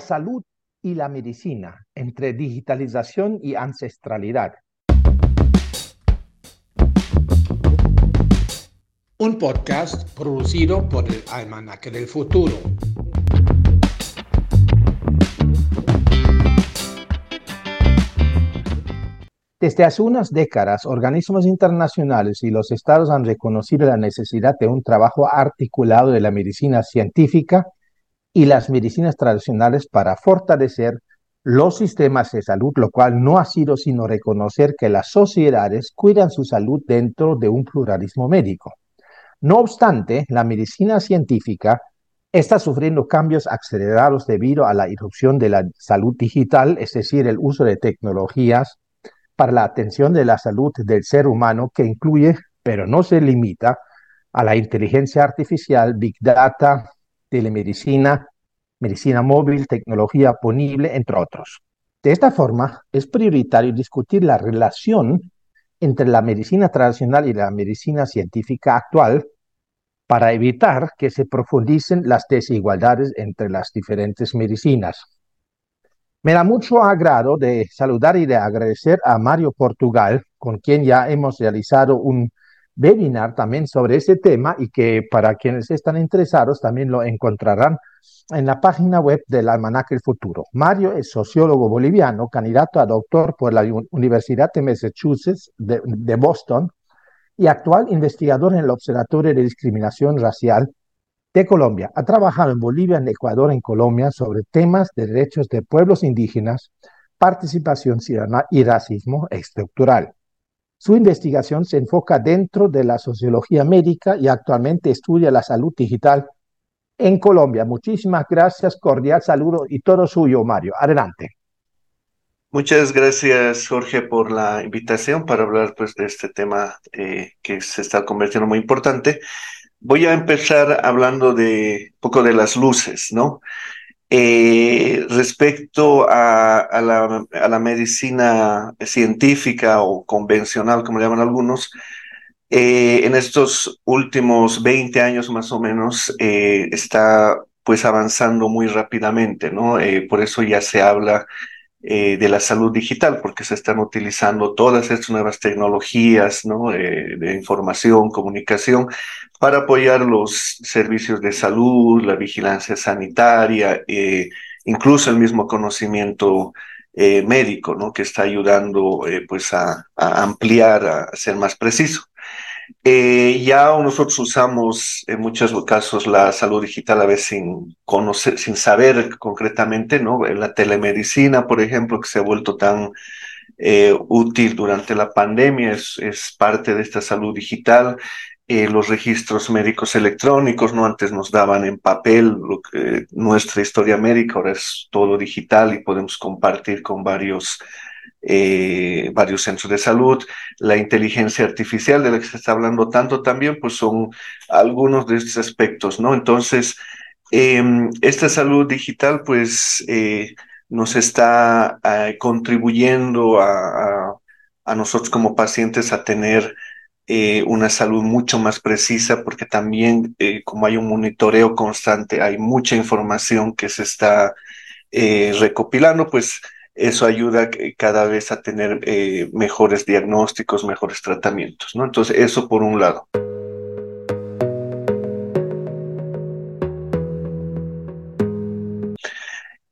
salud y la medicina, entre digitalización y ancestralidad. Un podcast producido por el Almanaque del Futuro. Desde hace unas décadas, organismos internacionales y los estados han reconocido la necesidad de un trabajo articulado de la medicina científica y las medicinas tradicionales para fortalecer los sistemas de salud, lo cual no ha sido sino reconocer que las sociedades cuidan su salud dentro de un pluralismo médico. No obstante, la medicina científica está sufriendo cambios acelerados debido a la irrupción de la salud digital, es decir, el uso de tecnologías para la atención de la salud del ser humano que incluye, pero no se limita, a la inteligencia artificial, big data, telemedicina, medicina móvil, tecnología ponible, entre otros. De esta forma, es prioritario discutir la relación entre la medicina tradicional y la medicina científica actual para evitar que se profundicen las desigualdades entre las diferentes medicinas. Me da mucho agrado de saludar y de agradecer a Mario Portugal, con quien ya hemos realizado un webinar también sobre ese tema y que para quienes están interesados también lo encontrarán en la página web del Almanaque El Futuro. Mario es sociólogo boliviano, candidato a doctor por la Universidad de Massachusetts de, de Boston y actual investigador en el Observatorio de Discriminación Racial de Colombia. Ha trabajado en Bolivia, en Ecuador, en Colombia sobre temas de derechos de pueblos indígenas, participación ciudadana y racismo estructural. Su investigación se enfoca dentro de la sociología médica y actualmente estudia la salud digital en Colombia. Muchísimas gracias, cordial saludo y todo suyo, Mario. Adelante. Muchas gracias, Jorge, por la invitación para hablar pues, de este tema eh, que se está convirtiendo muy importante. Voy a empezar hablando de un poco de las luces, ¿no? Eh, respecto a, la, medicina científica o convencional, como le llaman algunos, eh, en estos últimos 20 años más o menos eh, está pues avanzando muy rápidamente, ¿no? por eso ya se habla de la salud digital, porque se están utilizando todas estas nuevas tecnologías, ¿no? de información, comunicación, para apoyar los servicios de salud, la vigilancia sanitaria, eh, incluso el mismo conocimiento eh, médico, ¿no? Que está ayudando eh, pues a, ampliar, a ser más preciso. Ya nosotros usamos en muchos casos la salud digital a veces sin conocer, sin saber concretamente, ¿no? La telemedicina, por ejemplo, que se ha vuelto tan útil durante la pandemia, es, es parte de esta salud digital. Eh, los registros médicos electrónicos, ¿no? Antes nos daban en papel nuestra historia médica, ahora es todo digital y podemos compartir con varios, eh, varios centros de salud. La inteligencia artificial de la que se está hablando tanto también, pues son algunos de estos aspectos, ¿no? Entonces, em, esta salud digital, pues, eh, nos está contribuyendo a, a nosotros como pacientes a tener eh, una salud mucho más precisa, porque también eh, como hay un monitoreo constante, hay mucha información que se está eh, recopilando, pues eso ayuda cada vez a tener mejores diagnósticos, mejores tratamientos, ¿no? Entonces, eso por un lado.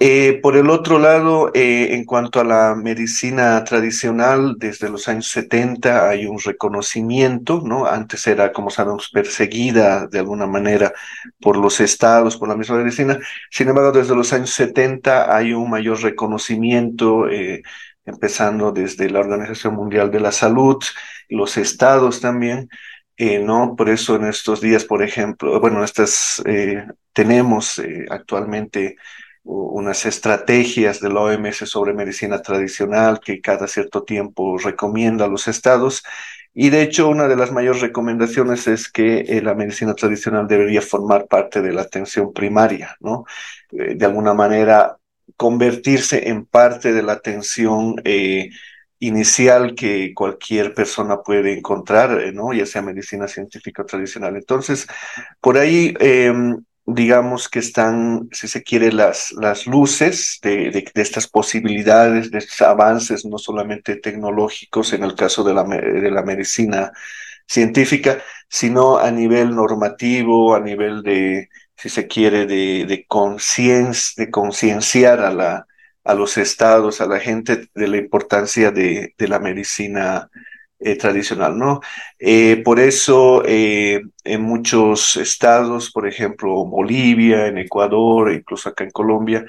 Eh, por el otro lado, eh, en cuanto a la medicina tradicional, desde los años 70 hay un reconocimiento, ¿no? Antes era, como sabemos, perseguida de alguna manera por los estados, por la misma medicina. Sin embargo, desde los años 70 hay un mayor reconocimiento, eh, empezando desde la Organización Mundial de la Salud, los estados también. ¿no? Por eso en estos días, por ejemplo, bueno, estas tenemos actualmente unas estrategias de la OMS sobre medicina tradicional que cada cierto tiempo recomienda a los estados. Y de hecho, una de las mayores recomendaciones es que eh, la medicina tradicional debería formar parte de la atención primaria, ¿no? Eh, de alguna manera, convertirse en parte de la atención eh, inicial que cualquier persona puede encontrar, ¿no? Ya sea medicina científica tradicional. Entonces, por ahí em, digamos que están, si se quiere, las, las luces de, de, estas posibilidades, de estos avances, no solamente tecnológicos en el caso de la, de la medicina científica, sino a nivel normativo, a nivel de, si se quiere, de, de concienciar a, la, a los estados, a la gente de la importancia de, de la medicina eh, tradicional, ¿no? Eh, por eso eh, en muchos estados, por ejemplo, Bolivia, en Ecuador, incluso acá en Colombia,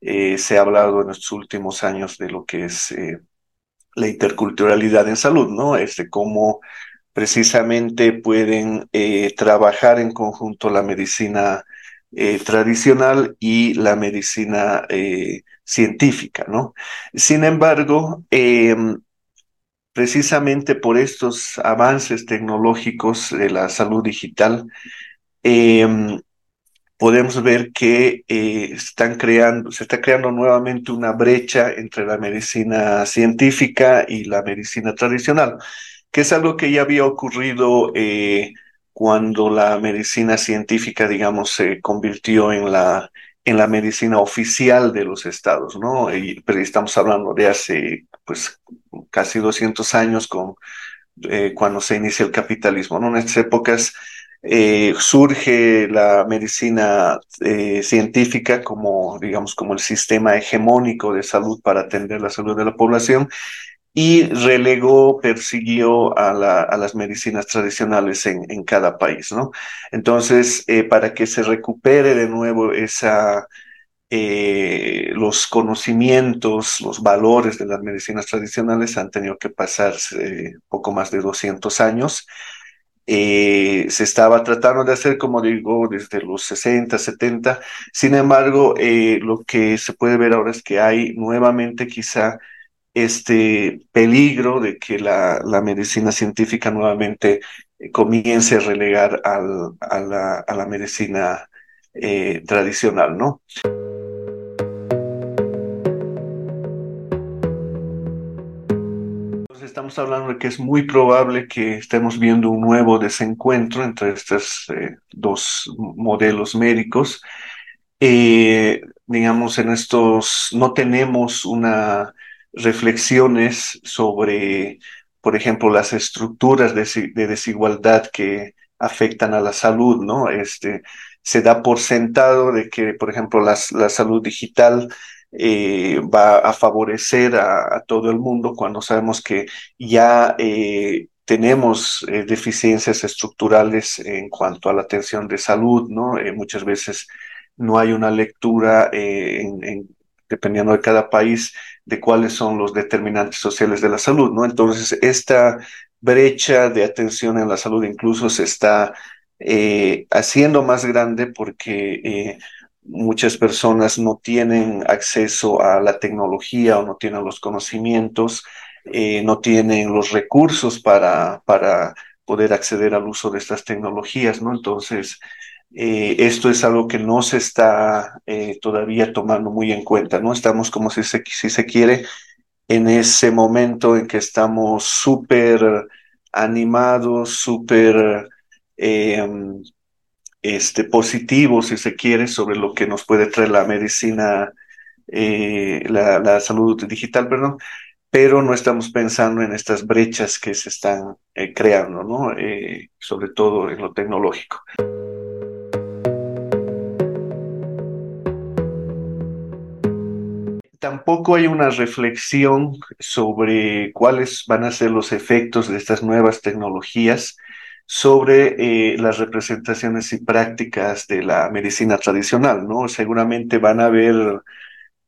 se ha hablado en estos últimos años de lo que es la interculturalidad en salud, ¿no? Este, cómo precisamente pueden trabajar en conjunto la medicina tradicional y la medicina científica, ¿no? Sin embargo, em, precisamente por estos avances tecnológicos de la salud digital, em, podemos ver que eh, están creando, se está creando nuevamente una brecha entre la medicina científica y la medicina tradicional, que es algo que ya había ocurrido eh, cuando la medicina científica, digamos, se convirtió en la, en la medicina oficial de los estados, ¿no? Pero estamos hablando de hace, pues, casi 200 años con, eh, cuando se inicia el capitalismo. ¿no? En estas épocas eh, surge la medicina eh, científica como, digamos, como el sistema hegemónico de salud para atender la salud de la población y relegó, persiguió a, la, a las medicinas tradicionales en, cada país, ¿no? Entonces, para que se recupere de nuevo esa eh, los conocimientos, los valores de las medicinas tradicionales han tenido que pasarse poco más de 200 años. Eh, se estaba tratando de hacer, como digo, desde los 60, 70. Sin embargo, eh, lo que se puede ver ahora es que hay nuevamente quizá este peligro de que la, la medicina científica nuevamente comience a relegar al, a, la, a, la, medicina tradicional, ¿no? estamos hablando de que es muy probable que estemos viendo un nuevo desencuentro entre estos eh, dos modelos médicos. Eh, digamos, en estos no tenemos una reflexiones sobre, por ejemplo, las estructuras de, de desigualdad que afectan a la salud, ¿no? Este, se da por sentado de que, por ejemplo, las, la salud digital eh, va a favorecer a, todo el mundo cuando sabemos que ya eh, tenemos eh, deficiencias estructurales en cuanto a la atención de salud, ¿no? muchas veces no hay una lectura en, dependiendo de cada país de cuáles son los determinantes sociales de la salud, ¿no? Entonces, esta brecha de atención en la salud incluso se está haciendo más grande porque muchas personas no tienen acceso a la tecnología o no tienen los conocimientos, eh, no tienen los recursos para, para poder acceder al uso de estas tecnologías, ¿no? Entonces, eh, esto es algo que no se está eh, todavía tomando muy en cuenta, ¿no? Estamos como si se, si se quiere en ese momento en que estamos súper animados, súper este, positivo, si se quiere, sobre lo que nos puede traer la medicina, eh, la, salud digital, perdón, pero no estamos pensando en estas brechas que se están creando, ¿no? Sobre todo en lo tecnológico. Tampoco hay una reflexión sobre cuáles van a ser los efectos de estas nuevas tecnologías sobre eh, las representaciones y prácticas de la medicina tradicional, ¿no? Seguramente van a haber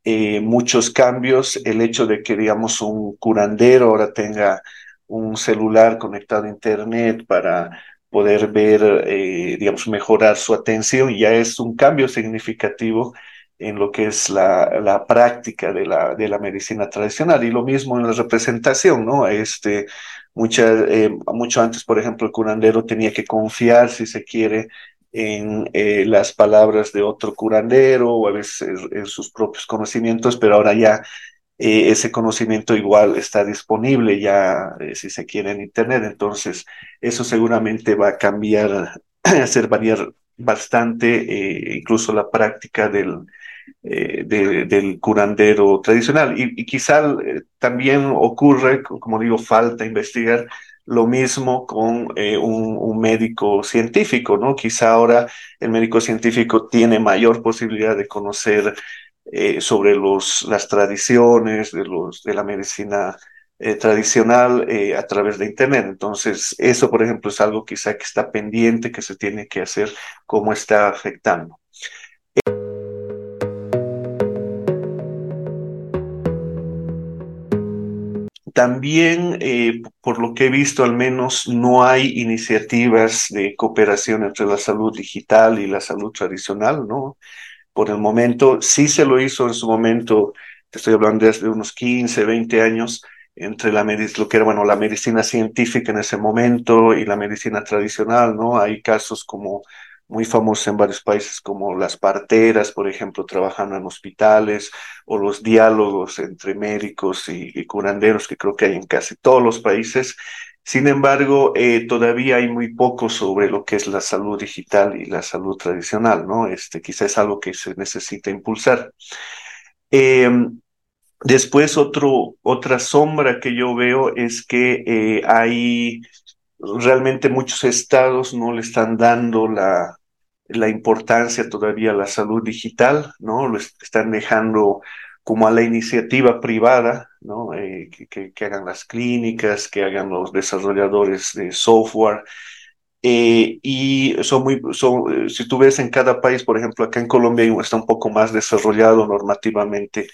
eh, muchos cambios, el hecho de que, digamos, un curandero ahora tenga un celular conectado a Internet para poder ver, eh, digamos, mejorar su atención, ya es un cambio significativo en lo que es la, la práctica de la, de la medicina tradicional y lo mismo en la representación, ¿no? Este, eh, mucho antes, por ejemplo, el curandero tenía que confiar, si se quiere, en eh, las palabras de otro curandero o a veces en sus propios conocimientos, pero ahora ya eh, ese conocimiento igual está disponible ya, si se quiere, en Internet. Entonces, eso seguramente va a cambiar, hacer variar bastante incluso la práctica del, del curandero tradicional. Y, quizá también ocurre, como digo, falta investigar lo mismo con un, un, médico científico, ¿no? Quizá ahora el médico científico tiene mayor posibilidad de conocer eh, sobre los, las tradiciones de, los, de la medicina eh, tradicional eh, a través de Internet. Entonces, eso, por ejemplo, es algo quizá que está pendiente, que se tiene que hacer, cómo está afectando. También, por lo que he visto, al menos no hay iniciativas de cooperación entre la salud digital y la salud tradicional, ¿no? por el momento. Sí se lo hizo en su momento, te estoy hablando desde unos 15, 20 años, entre la lo que era bueno, la medicina científica en ese momento y la medicina tradicional, ¿no? Hay casos como muy famosos en varios países como las parteras, por ejemplo, trabajando en hospitales, o los diálogos entre médicos y curanderos que creo que hay en casi todos los países. Sin embargo, eh, todavía hay muy poco sobre lo que es la salud digital y la salud tradicional, ¿no? Este, quizás es algo que se necesita impulsar. Em, después, otro, otra sombra que yo veo es que eh, hay realmente muchos estados no le están dando la, la importancia todavía a la salud digital, ¿no? Lo están dejando como a la iniciativa privada, ¿no? Eh, que, que, hagan las clínicas, que hagan los desarrolladores de software. Eh, y son muy, son, eh, si tú ves en cada país, por ejemplo, acá en Colombia está un poco más desarrollado normativamente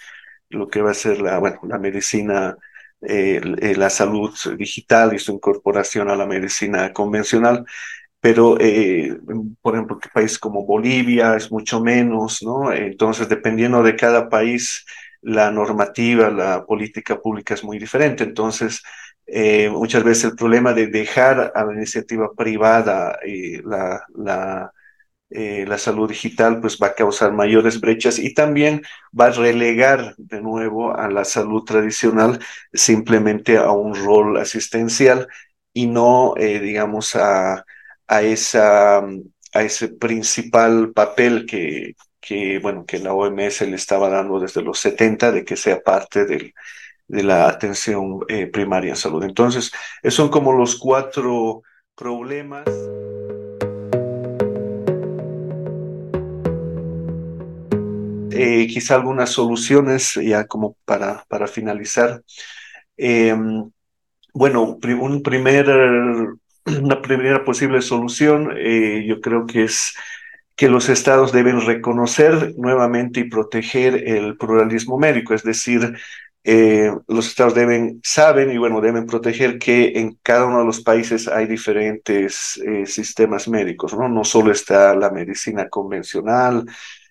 lo que va a ser la, bueno, la medicina, la salud digital y su incorporación a la medicina convencional pero eh, por ejemplo, que país como Bolivia es mucho menos, ¿no? Entonces, dependiendo de cada país, la normativa, la política pública es muy diferente. Entonces, eh, muchas veces el problema de dejar a la iniciativa privada eh, la, la, la salud digital, pues va a causar mayores brechas y también va a relegar de nuevo a la salud tradicional simplemente a un rol asistencial y no, digamos, a a, esa, a ese principal papel que, que, bueno, que la OMS le estaba dando desde los 70 de que sea parte de la atención eh, primaria en salud. Entonces, esos son como los cuatro problemas. Eh, quizá algunas soluciones ya como para, para finalizar. Em, bueno, un primer una primera posible solución, eh, yo creo que es que los estados deben reconocer nuevamente y proteger el pluralismo médico, es decir, eh, los estados deben, saben y bueno, deben proteger que en cada uno de los países hay diferentes eh, sistemas médicos, ¿no? No solo está la medicina convencional,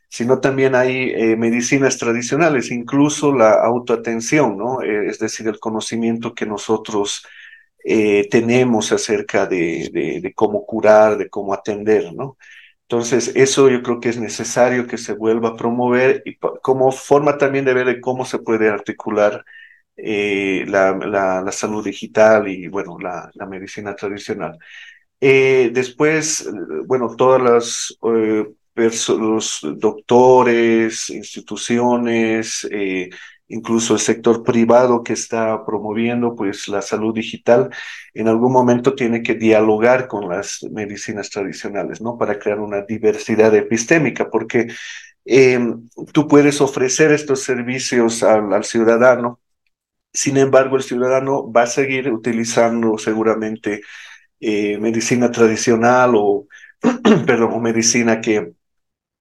sino también hay medicinas tradicionales, incluso la autoatención, ¿no? es decir, el conocimiento que nosotros eh, tenemos acerca de, cómo curar, de cómo atender, ¿no? Entonces, eso yo creo que es necesario que se vuelva a promover y como forma también de ver cómo se puede articular eh, la, salud digital y, bueno, la, medicina tradicional. Eh, después, bueno, todas las los doctores, instituciones, incluso el sector privado que está promoviendo pues la salud digital en algún momento tiene que dialogar con las medicinas tradicionales, ¿no? Para crear una diversidad epistémica, porque em, tú puedes ofrecer estos servicios al, ciudadano, sin embargo el ciudadano va a seguir utilizando seguramente eh, medicina tradicional o, perdón, o medicina que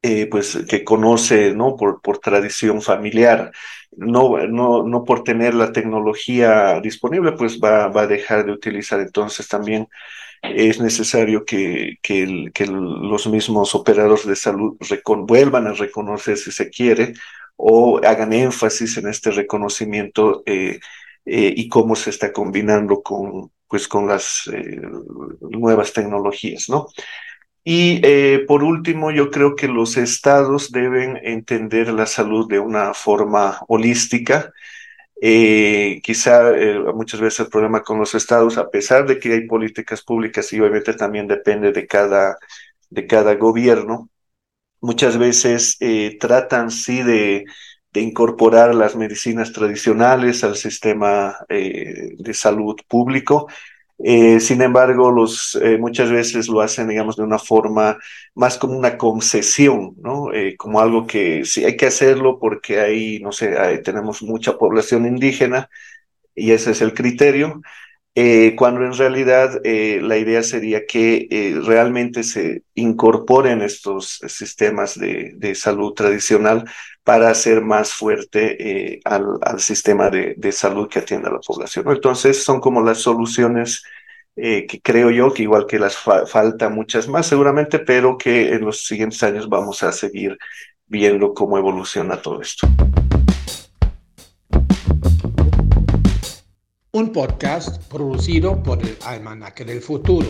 eh, pues que conoce no por, por tradición familiar no, no, no por tener la tecnología disponible, pues va, va a dejar de utilizar. Entonces también es necesario que, que, que los mismos operadores de salud vuelvan a reconocer si se quiere o hagan énfasis en este reconocimiento eh, eh, y cómo se está combinando con, pues, con las eh, nuevas tecnologías, ¿no? Y eh, por último, yo creo que los estados deben entender la salud de una forma holística. Eh, quizá eh, muchas veces el problema con los estados, a pesar de que hay políticas públicas y obviamente también depende de cada de cada gobierno, muchas veces eh, tratan sí de, de, incorporar las medicinas tradicionales al sistema eh, de salud público. Eh, sin embargo, los, eh, muchas veces lo hacen, digamos, de una forma más como una concesión, ¿no? Eh, como algo que sí hay que hacerlo porque ahí, no sé, ahí tenemos mucha población indígena y ese es el criterio, eh, cuando en realidad eh, la idea sería que eh, realmente se incorporen estos sistemas de, salud tradicional para hacer más fuerte al, sistema de, de, salud que atiende a la población. Entonces son como las soluciones que creo yo que igual que las fa falta muchas más seguramente, pero que en los siguientes años vamos a seguir viendo cómo evoluciona todo esto. Un podcast producido por el Almanaque del Futuro.